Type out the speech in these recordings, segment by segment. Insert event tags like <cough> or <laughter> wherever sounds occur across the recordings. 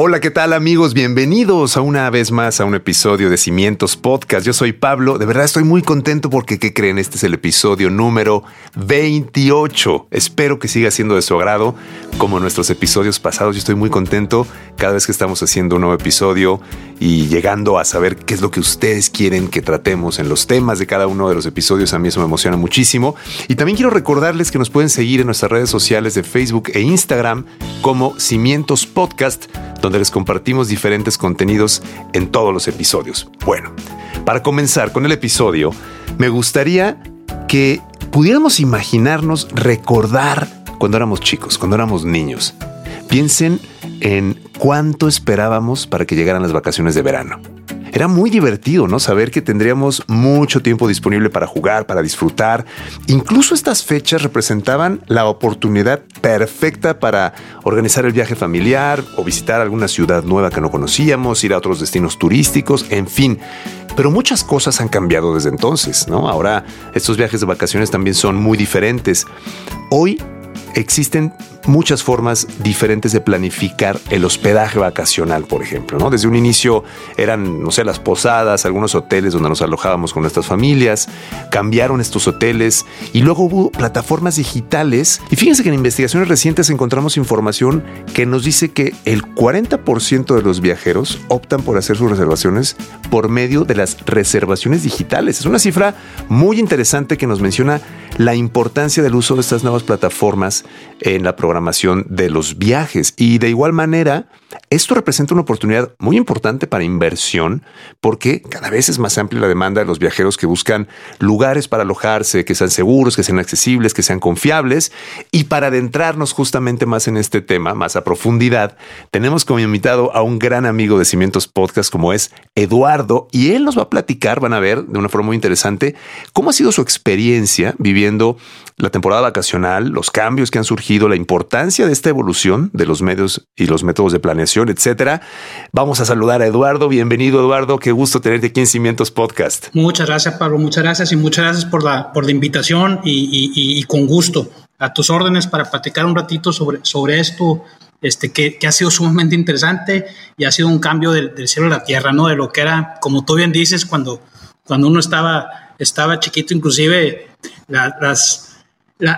Hola, ¿qué tal amigos? Bienvenidos a una vez más a un episodio de Cimientos Podcast. Yo soy Pablo, de verdad estoy muy contento porque, ¿qué creen? Este es el episodio número 28. Espero que siga siendo de su agrado como nuestros episodios pasados. Yo estoy muy contento cada vez que estamos haciendo un nuevo episodio y llegando a saber qué es lo que ustedes quieren que tratemos en los temas de cada uno de los episodios. A mí eso me emociona muchísimo. Y también quiero recordarles que nos pueden seguir en nuestras redes sociales de Facebook e Instagram como Cimientos Podcast donde les compartimos diferentes contenidos en todos los episodios. Bueno, para comenzar con el episodio, me gustaría que pudiéramos imaginarnos recordar cuando éramos chicos, cuando éramos niños. Piensen en cuánto esperábamos para que llegaran las vacaciones de verano. Era muy divertido, ¿no? Saber que tendríamos mucho tiempo disponible para jugar, para disfrutar. Incluso estas fechas representaban la oportunidad perfecta para organizar el viaje familiar o visitar alguna ciudad nueva que no conocíamos, ir a otros destinos turísticos, en fin. Pero muchas cosas han cambiado desde entonces, ¿no? Ahora estos viajes de vacaciones también son muy diferentes. Hoy existen muchas formas diferentes de planificar el hospedaje vacacional, por ejemplo, ¿no? Desde un inicio eran, no sé, las posadas, algunos hoteles donde nos alojábamos con nuestras familias, cambiaron estos hoteles y luego hubo plataformas digitales. Y fíjense que en investigaciones recientes encontramos información que nos dice que el 40% de los viajeros optan por hacer sus reservaciones por medio de las reservaciones digitales. Es una cifra muy interesante que nos menciona la importancia del uso de estas nuevas plataformas en la programación de los viajes. Y de igual manera, esto representa una oportunidad muy importante para inversión porque cada vez es más amplia la demanda de los viajeros que buscan lugares para alojarse, que sean seguros, que sean accesibles, que sean confiables. Y para adentrarnos justamente más en este tema, más a profundidad, tenemos como invitado a un gran amigo de Cimientos Podcast como es Eduardo y él nos va a platicar, van a ver de una forma muy interesante, cómo ha sido su experiencia viviendo la temporada vacacional, los cambios que han surgido, la importancia de esta evolución de los medios y los métodos de planeación, etcétera. Vamos a saludar a Eduardo. Bienvenido, Eduardo. Qué gusto tenerte aquí en Cimientos Podcast. Muchas gracias, Pablo. Muchas gracias y muchas gracias por la, por la invitación y, con gusto a tus órdenes para platicar un ratito sobre, sobre esto este, que, ha sido sumamente interesante y ha sido un cambio del, del, cielo a la tierra, ¿no? De lo que era, como tú bien dices, cuando, cuando uno estaba, estaba chiquito, inclusive las,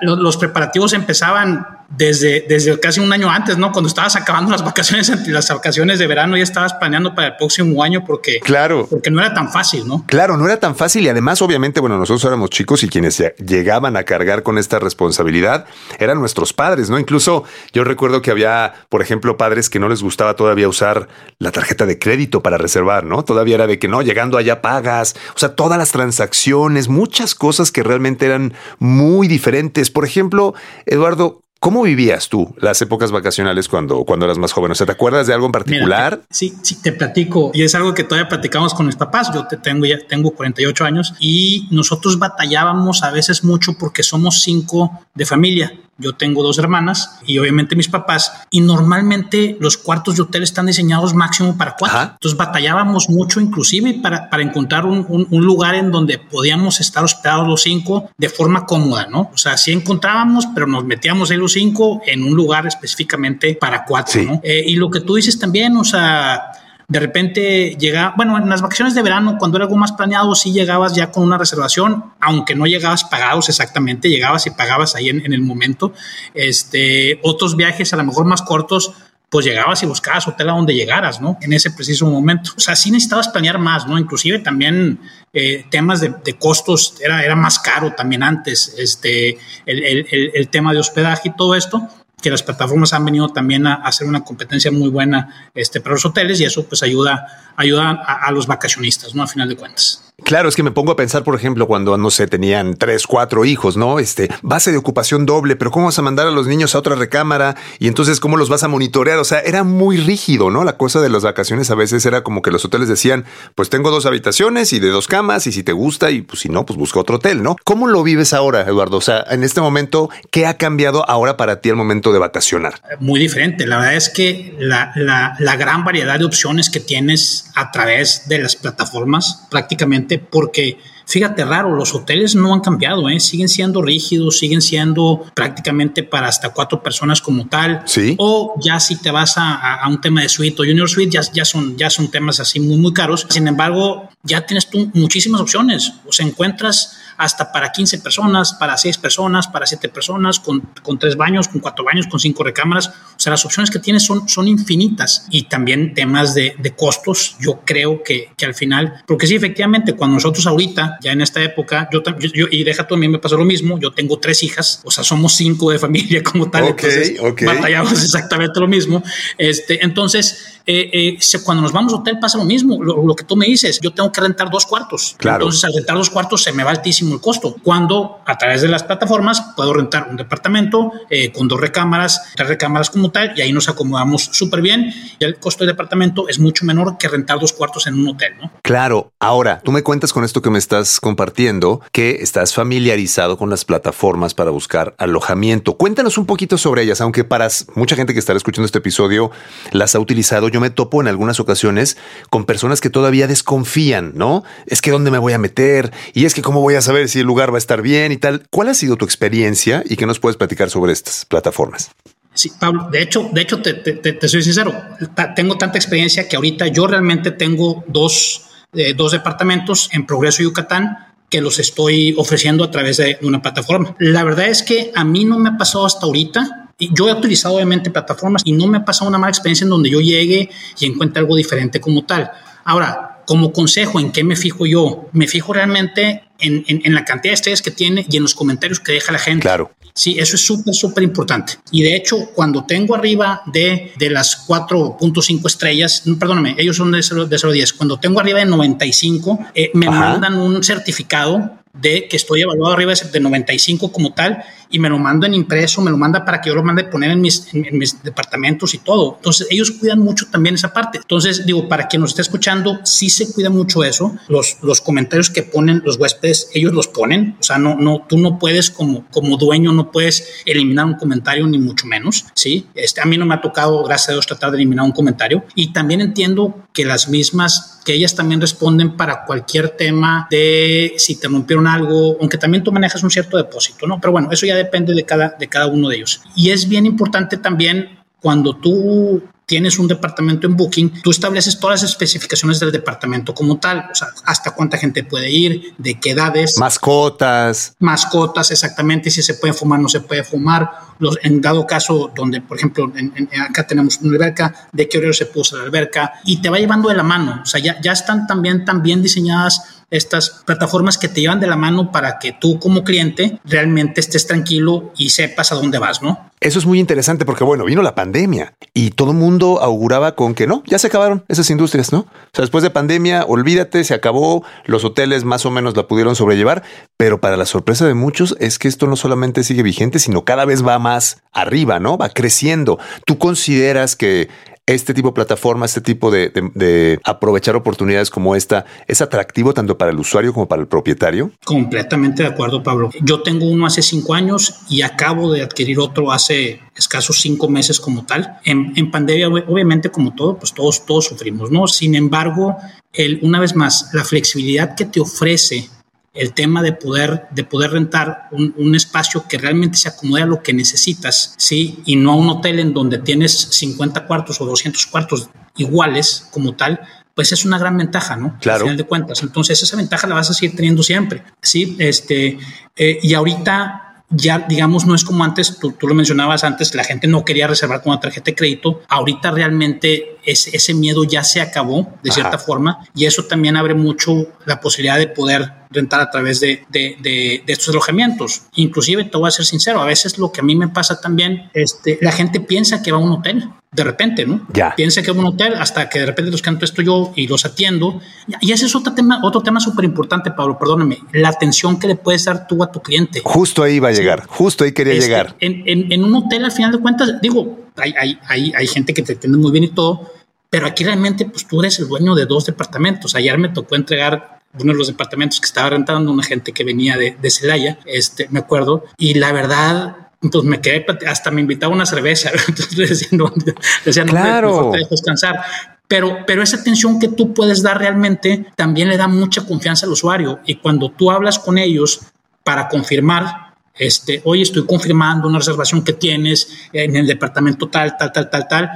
los preparativos empezaban desde, desde casi un año antes, ¿no? Cuando estabas acabando las vacaciones, <laughs> las vacaciones de verano, ya estabas planeando para el próximo año porque, claro. porque no era tan fácil, ¿no? Claro, no era tan fácil y además, obviamente, bueno, nosotros éramos chicos y quienes llegaban a cargar con esta responsabilidad eran nuestros padres, ¿no? Incluso yo recuerdo que había, por ejemplo, padres que no les gustaba todavía usar la tarjeta de crédito para reservar, ¿no? Todavía era de que no, llegando allá pagas, o sea, todas las transacciones, muchas cosas que realmente eran muy diferentes. Por ejemplo, Eduardo, ¿Cómo vivías tú las épocas vacacionales cuando, cuando eras más joven? O sea, ¿te acuerdas de algo en particular? sí, sí, te platico. Y es algo que todavía platicamos con mis papás. Yo te tengo ya tengo 48 años y nosotros batallábamos a veces mucho porque somos cinco de familia. Yo tengo dos hermanas y obviamente mis papás. Y normalmente los cuartos de hotel están diseñados máximo para cuatro. Entonces batallábamos mucho, inclusive para, para encontrar un, un, lugar en donde podíamos estar hospedados los cinco de forma cómoda, ¿no? O sea, sí encontrábamos, pero nos metíamos ahí los cinco en un lugar específicamente para cuatro, ¿no? Eh, y lo que tú dices también, o sea de repente llega, bueno, en las vacaciones de verano, cuando era algo más planeado, sí llegabas ya con una reservación, aunque no llegabas pagados exactamente, llegabas y pagabas ahí en, el momento. Este, otros viajes a lo mejor más cortos, pues llegabas y buscabas hotel a donde llegaras, ¿no? En ese preciso momento. O sea, sí necesitabas planear más, ¿no? Inclusive también eh, temas de, costos, era, más caro también antes, este, el tema de hospedaje y todo esto que las plataformas han venido también a, hacer una competencia muy buena este, para los hoteles y eso pues ayuda, ayuda a, los vacacionistas, ¿no? A final de cuentas. Claro, es que me pongo a pensar, por ejemplo, cuando, no sé, tenían tres, cuatro hijos, ¿no? Este, base de ocupación doble, pero ¿cómo vas a mandar a los niños a otra recámara? Y entonces, ¿cómo los vas a monitorear? O sea, era muy rígido, ¿no? La cosa de las vacaciones a veces era como que los hoteles decían, pues tengo dos habitaciones y de dos camas, y si te gusta, y pues si no, pues busca otro hotel, ¿no? ¿Cómo lo vives ahora, Eduardo? O sea, en este momento, ¿qué ha cambiado ahora para ti al momento de vacacionar? Muy diferente. La verdad es que la, la, la gran variedad de opciones que tienes a través de las plataformas, prácticamente porque Fíjate raro, los hoteles no han cambiado, ¿eh? siguen siendo rígidos, siguen siendo prácticamente para hasta cuatro personas como tal. Sí. O ya si te vas a, a un tema de suite o junior suite, ya, ya, son, ya son temas así muy, muy caros. Sin embargo, ya tienes tú muchísimas opciones. O sea, encuentras hasta para 15 personas, para 6 personas, para 7 personas, con, con 3 baños, con 4 baños, con 5 recámaras. O sea, las opciones que tienes son, son infinitas. Y también temas de, de costos, yo creo que, que, al final, porque sí, efectivamente, cuando nosotros ahorita ya en esta época, yo, yo, y deja tú, a mí me pasó lo mismo, yo tengo tres hijas, o sea, somos cinco de familia <laughs> como tal, okay, entonces okay. batallamos exactamente lo mismo. Este, entonces, eh, eh, cuando nos vamos a hotel pasa lo mismo, lo, lo, que tú me dices, yo tengo que rentar dos cuartos, claro. entonces al rentar dos cuartos se me va altísimo el costo, cuando a través de las plataformas puedo rentar un departamento eh, con dos recámaras, tres recámaras como tal, y ahí nos acomodamos súper bien, y el costo del departamento es mucho menor que rentar dos cuartos en un hotel, ¿no? Claro, ahora, tú me cuentas con esto que me estás compartiendo que estás familiarizado con las plataformas para buscar alojamiento. Cuéntanos un poquito sobre ellas, aunque para mucha gente que estará escuchando este episodio las ha utilizado. Yo me topo en algunas ocasiones con personas que todavía desconfían, ¿no? Es que dónde me voy a meter y es que cómo voy a saber si el lugar va a estar bien y tal. ¿Cuál ha sido tu experiencia y qué nos puedes platicar sobre estas plataformas? Sí, Pablo, de hecho, de hecho, te, te, te soy sincero, tengo tanta experiencia que ahorita yo realmente tengo dos, eh, dos departamentos en Progreso Yucatán que los estoy ofreciendo a través de una plataforma. La verdad es que a mí no me ha pasado hasta ahorita. Yo he utilizado obviamente plataformas y no me ha pasado una mala experiencia en donde yo llegue y encuentre algo diferente como tal. Ahora, como consejo, ¿en qué me fijo yo? Me fijo realmente en, en, en, la cantidad de estrellas que tiene y en los comentarios que deja la gente. Claro. Sí, eso es súper, súper importante. Y de hecho, cuando tengo arriba de, de las 4.5 estrellas, perdóname, ellos son de 0, de 0 a 10, cuando tengo arriba de 95, eh, me Ajá. mandan un certificado de que estoy evaluado arriba de 95 como tal y me lo mando en impreso, me lo manda para que yo lo mande poner en mis, en, en mis departamentos y todo. Entonces ellos cuidan mucho también esa parte. Entonces digo, para quien nos esté escuchando, sí se cuida mucho eso. Los, los comentarios que ponen los huéspedes, ellos los ponen. O sea, no, no, tú no puedes como, como dueño, no puedes eliminar un comentario ni mucho menos. Sí, este, a mí no me ha tocado, gracias a Dios, tratar de eliminar un comentario. Y también entiendo que las mismas, que ellas también responden para cualquier tema de si te rompieron algo, aunque también tú manejas un cierto depósito, ¿no? Pero bueno, eso ya depende de cada, de cada uno de ellos. Y es bien importante también cuando tú tienes un departamento en Booking, tú estableces todas las especificaciones del departamento como tal, o sea, hasta cuánta gente puede ir, de qué edades. Mascotas. Mascotas, exactamente, si se puede fumar, no se puede fumar. Los, en dado caso, donde, por ejemplo, en, en, acá tenemos una alberca, de qué horario se puede usar la alberca, y te va llevando de la mano, o sea, ya, ya están también, también diseñadas estas plataformas que te llevan de la mano para que tú como cliente realmente estés tranquilo y sepas a dónde vas, ¿no? Eso es muy interesante porque, bueno, vino la pandemia y todo el mundo auguraba con que no, ya se acabaron esas industrias, ¿no? O sea, después de pandemia, olvídate, se acabó, los hoteles más o menos la pudieron sobrellevar, pero para la sorpresa de muchos es que esto no solamente sigue vigente, sino cada vez va más arriba, ¿no? Va creciendo. ¿Tú consideras que este tipo de plataforma, este tipo de, aprovechar oportunidades como esta, es atractivo tanto para el usuario como para el propietario? Completamente de acuerdo, Pablo. Yo tengo uno hace cinco años y acabo de adquirir otro hace escasos cinco meses como tal. En, en pandemia, obviamente, como todo, pues todos, todos sufrimos, ¿no? Sin embargo, una vez más, la flexibilidad que te ofrece el tema de poder, de poder rentar un, un, espacio que realmente se acomode a lo que necesitas, ¿sí? Y no a un hotel en donde tienes 50 cuartos o 200 cuartos iguales como tal, pues es una gran ventaja, ¿no? Claro. Al final de cuentas. Entonces, esa ventaja la vas a seguir teniendo siempre, ¿sí? Este, eh, y ahorita ya, digamos, no es como antes, tú, tú, lo mencionabas antes, la gente no quería reservar con una tarjeta de crédito. Ahorita realmente ese, ese miedo ya se acabó de cierta forma y eso también abre mucho la posibilidad de poder rentar a través de, de, de, de, estos alojamientos. Inclusive, te voy a ser sincero, a veces lo que a mí me pasa también, este, la gente piensa que va a un hotel de repente, ¿no? Ya. Piensa que va a un hotel hasta que de repente los canto esto yo y los atiendo. Y ese es otro tema, otro tema súper importante, Pablo, perdóname, la atención que le puedes dar tú a tu cliente. Justo ahí va a llegar, justo ahí quería Este, llegar. En, en, en un hotel, al final de cuentas, digo, hay, hay, hay, hay gente que te atiende muy bien y todo, pero aquí realmente pues tú eres el dueño de dos departamentos. Ayer me tocó entregar uno de los departamentos que estaba rentando una gente que venía de, de Celaya, este, me acuerdo, y la verdad, entonces me quedé, hasta me invitaba una cerveza, <laughs> entonces le decía, no, le decía, no, Claro. mejor te dejo descansar. Pero, pero esa atención que tú puedes dar realmente también le da mucha confianza al usuario. Y cuando tú hablas con ellos para confirmar, este, oye, estoy confirmando una reservación que tienes en el departamento tal, tal, tal, tal, tal,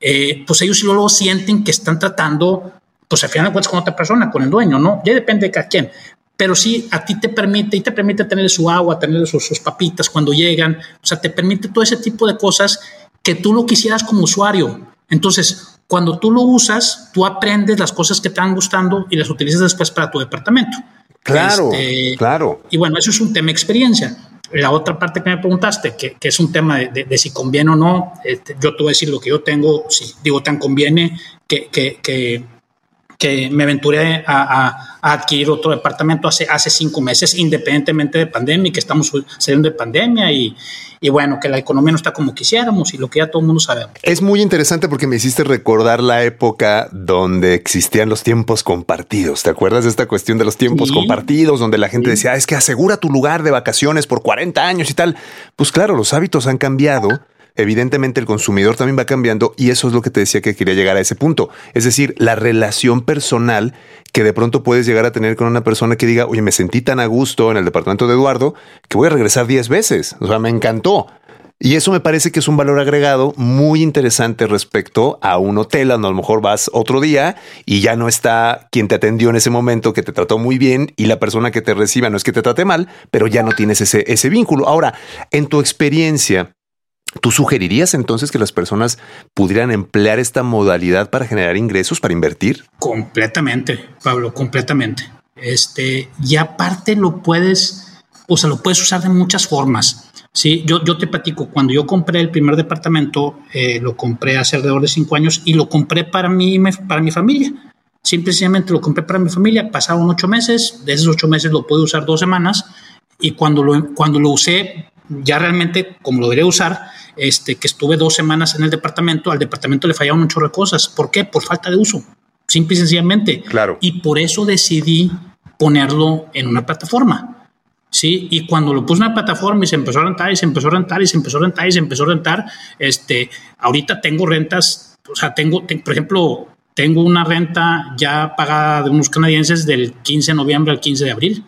eh, pues ellos luego sienten que están tratando, pues al final de cuentas con otra persona, con el dueño, ¿no? Ya depende de cada quien. Pero sí, a ti te permite, y te permite tener su agua, tener sus, sus papitas cuando llegan, o sea, te permite todo ese tipo de cosas que tú lo quisieras como usuario. Entonces, cuando tú lo usas, tú aprendes las cosas que te están gustando y las utilizas después para tu departamento. Claro, Este, claro. Y bueno, eso es un tema de experiencia. La otra parte que me preguntaste, que, que es un tema de, de- de si conviene o no, este, yo te voy a decir lo que yo tengo, si digo tan conviene que, que, que, que me aventuré a, a- a adquirir otro departamento hace, hace cinco meses, independientemente de pandemia, y que estamos saliendo de pandemia y, y bueno, que la economía no está como quisiéramos y lo que ya todo el mundo sabe. Es muy interesante porque me hiciste recordar la época donde existían los tiempos compartidos. ¿Te acuerdas de esta cuestión de los tiempos Sí. compartidos? Donde la gente decía, "Ah, es que asegura tu lugar de vacaciones por 40 años y tal. Pues claro, los hábitos han cambiado. Evidentemente el consumidor también va cambiando y eso es lo que te decía que quería llegar a ese punto. Es decir, la relación personal que de pronto puedes llegar a tener con una persona que diga, oye, me sentí tan a gusto en el departamento de Eduardo que voy a regresar 10 veces. O sea, me encantó. Y eso me parece que es un valor agregado muy interesante respecto a un hotel, a lo mejor vas otro día y ya no está quien te atendió en ese momento, que te trató muy bien y la persona que te reciba no es que te trate mal, pero ya no tienes ese, ese vínculo. Ahora, en tu experiencia, ¿tú sugerirías entonces que las personas pudieran emplear esta modalidad para generar ingresos, para invertir? Completamente, Pablo, completamente. Este, y aparte lo puedes, o sea, lo puedes usar de muchas formas. Sí, yo, yo te platico, cuando yo compré el primer departamento, eh, lo compré hace alrededor de cinco años y lo compré para mí, para mi familia. Simplemente lo compré para mi familia, pasaron ocho meses, de esos ocho meses lo pude usar dos semanas y cuando lo, cuando lo usé, ya realmente como lo debería usar, este, que estuve dos semanas en el departamento, al departamento le fallaban un chorro de cosas. ¿Por qué? Por falta de uso, simple y sencillamente. Claro. Y por eso decidí ponerlo en una plataforma. Sí, y cuando lo puse en una plataforma y se empezó a rentar y se empezó a rentar y se empezó a rentar y se empezó a rentar, este, ahorita tengo rentas, o sea, tengo, te- por ejemplo, tengo una renta ya pagada de unos canadienses del 15 de noviembre al 15 de abril,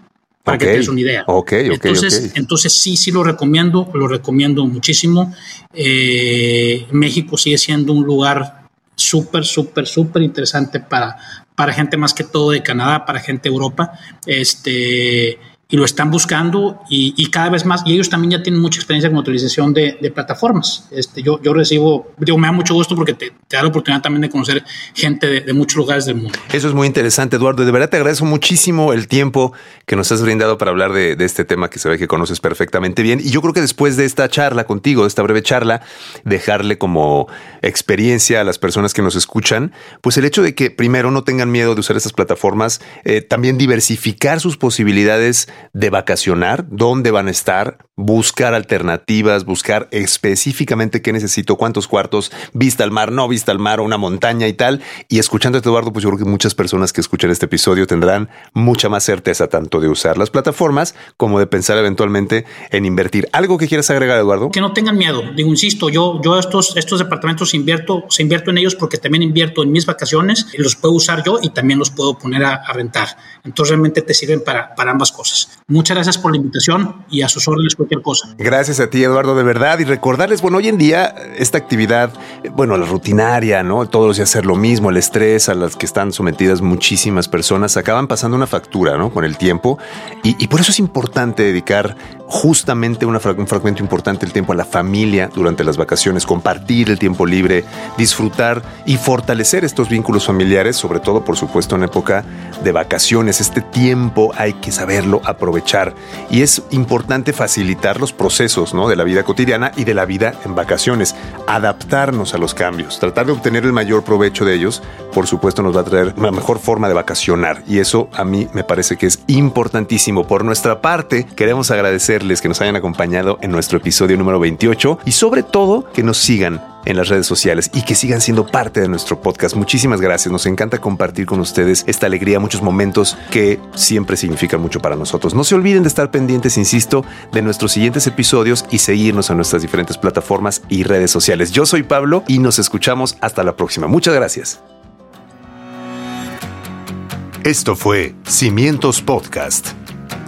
para que te des una idea. ok, ok, entonces, entonces sí, sí lo recomiendo, lo recomiendo muchísimo. Eh, México sigue siendo un lugar súper, súper, súper interesante para, para gente más que todo de Canadá, para gente de Europa. Este, y lo están buscando y, y cada vez más, y ellos también ya tienen mucha experiencia con utilización de, de plataformas. Este, yo, yo recibo, digo, me da mucho gusto porque te, te da la oportunidad también de conocer gente de, muchos lugares del mundo. Eso es muy interesante, Eduardo. De verdad te agradezco muchísimo el tiempo que nos has brindado para hablar de, de este tema que se ve que conoces perfectamente bien. Y yo creo que después de esta charla contigo, de esta breve charla, dejarle como experiencia a las personas que nos escuchan, pues el hecho de que primero no tengan miedo de usar estas plataformas, eh, también diversificar sus posibilidades de vacacionar, dónde van a estar, buscar alternativas, buscar específicamente qué necesito, cuántos cuartos, vista al mar, no vista al mar, una montaña y tal. Y escuchando a Eduardo, pues yo creo que muchas personas que escuchan este episodio tendrán mucha más certeza tanto de usar las plataformas como de pensar eventualmente en invertir. ¿Algo que quieras agregar, Eduardo? Que no tengan miedo. Digo, insisto, yo, yo estos, estos departamentos invierto, se invierto en ellos porque también invierto en mis vacaciones y los puedo usar yo y también los puedo poner a, rentar. Entonces realmente te sirven para, para ambas cosas. Muchas gracias por la invitación y a sus órdenes. Cualquier cosa. Gracias a ti, Eduardo, de verdad. Y recordarles, bueno, hoy en día esta actividad, bueno, la rutinaria, ¿no? Todos los días hacer lo mismo, el estrés a las que están sometidas muchísimas personas, acaban pasando una factura, ¿no? Con el tiempo. Y, y por eso es importante dedicar justamente una, un fragmento importante el tiempo a la familia durante las vacaciones, compartir el tiempo libre, disfrutar y fortalecer estos vínculos familiares, sobre todo por supuesto en época de vacaciones. Este tiempo hay que saberlo aprovechar y es importante facilitar los procesos ¿no? de la vida cotidiana y de la vida en vacaciones, adaptarnos a los cambios, tratar de obtener el mayor provecho de ellos, por supuesto nos va a traer una mejor forma de vacacionar y eso a mí me parece que es importantísimo. Por nuestra parte, queremos agradecer que nos hayan acompañado en nuestro episodio número 28 y sobre todo que nos sigan en las redes sociales y que sigan siendo parte de nuestro podcast. Muchísimas gracias. Nos encanta compartir con ustedes esta alegría, muchos momentos que siempre significan mucho para nosotros. No se olviden de estar pendientes, insisto, de nuestros siguientes episodios y seguirnos en nuestras diferentes plataformas y redes sociales. Yo soy Pablo y nos escuchamos hasta la próxima. Muchas gracias. Esto fue Cimientos Podcast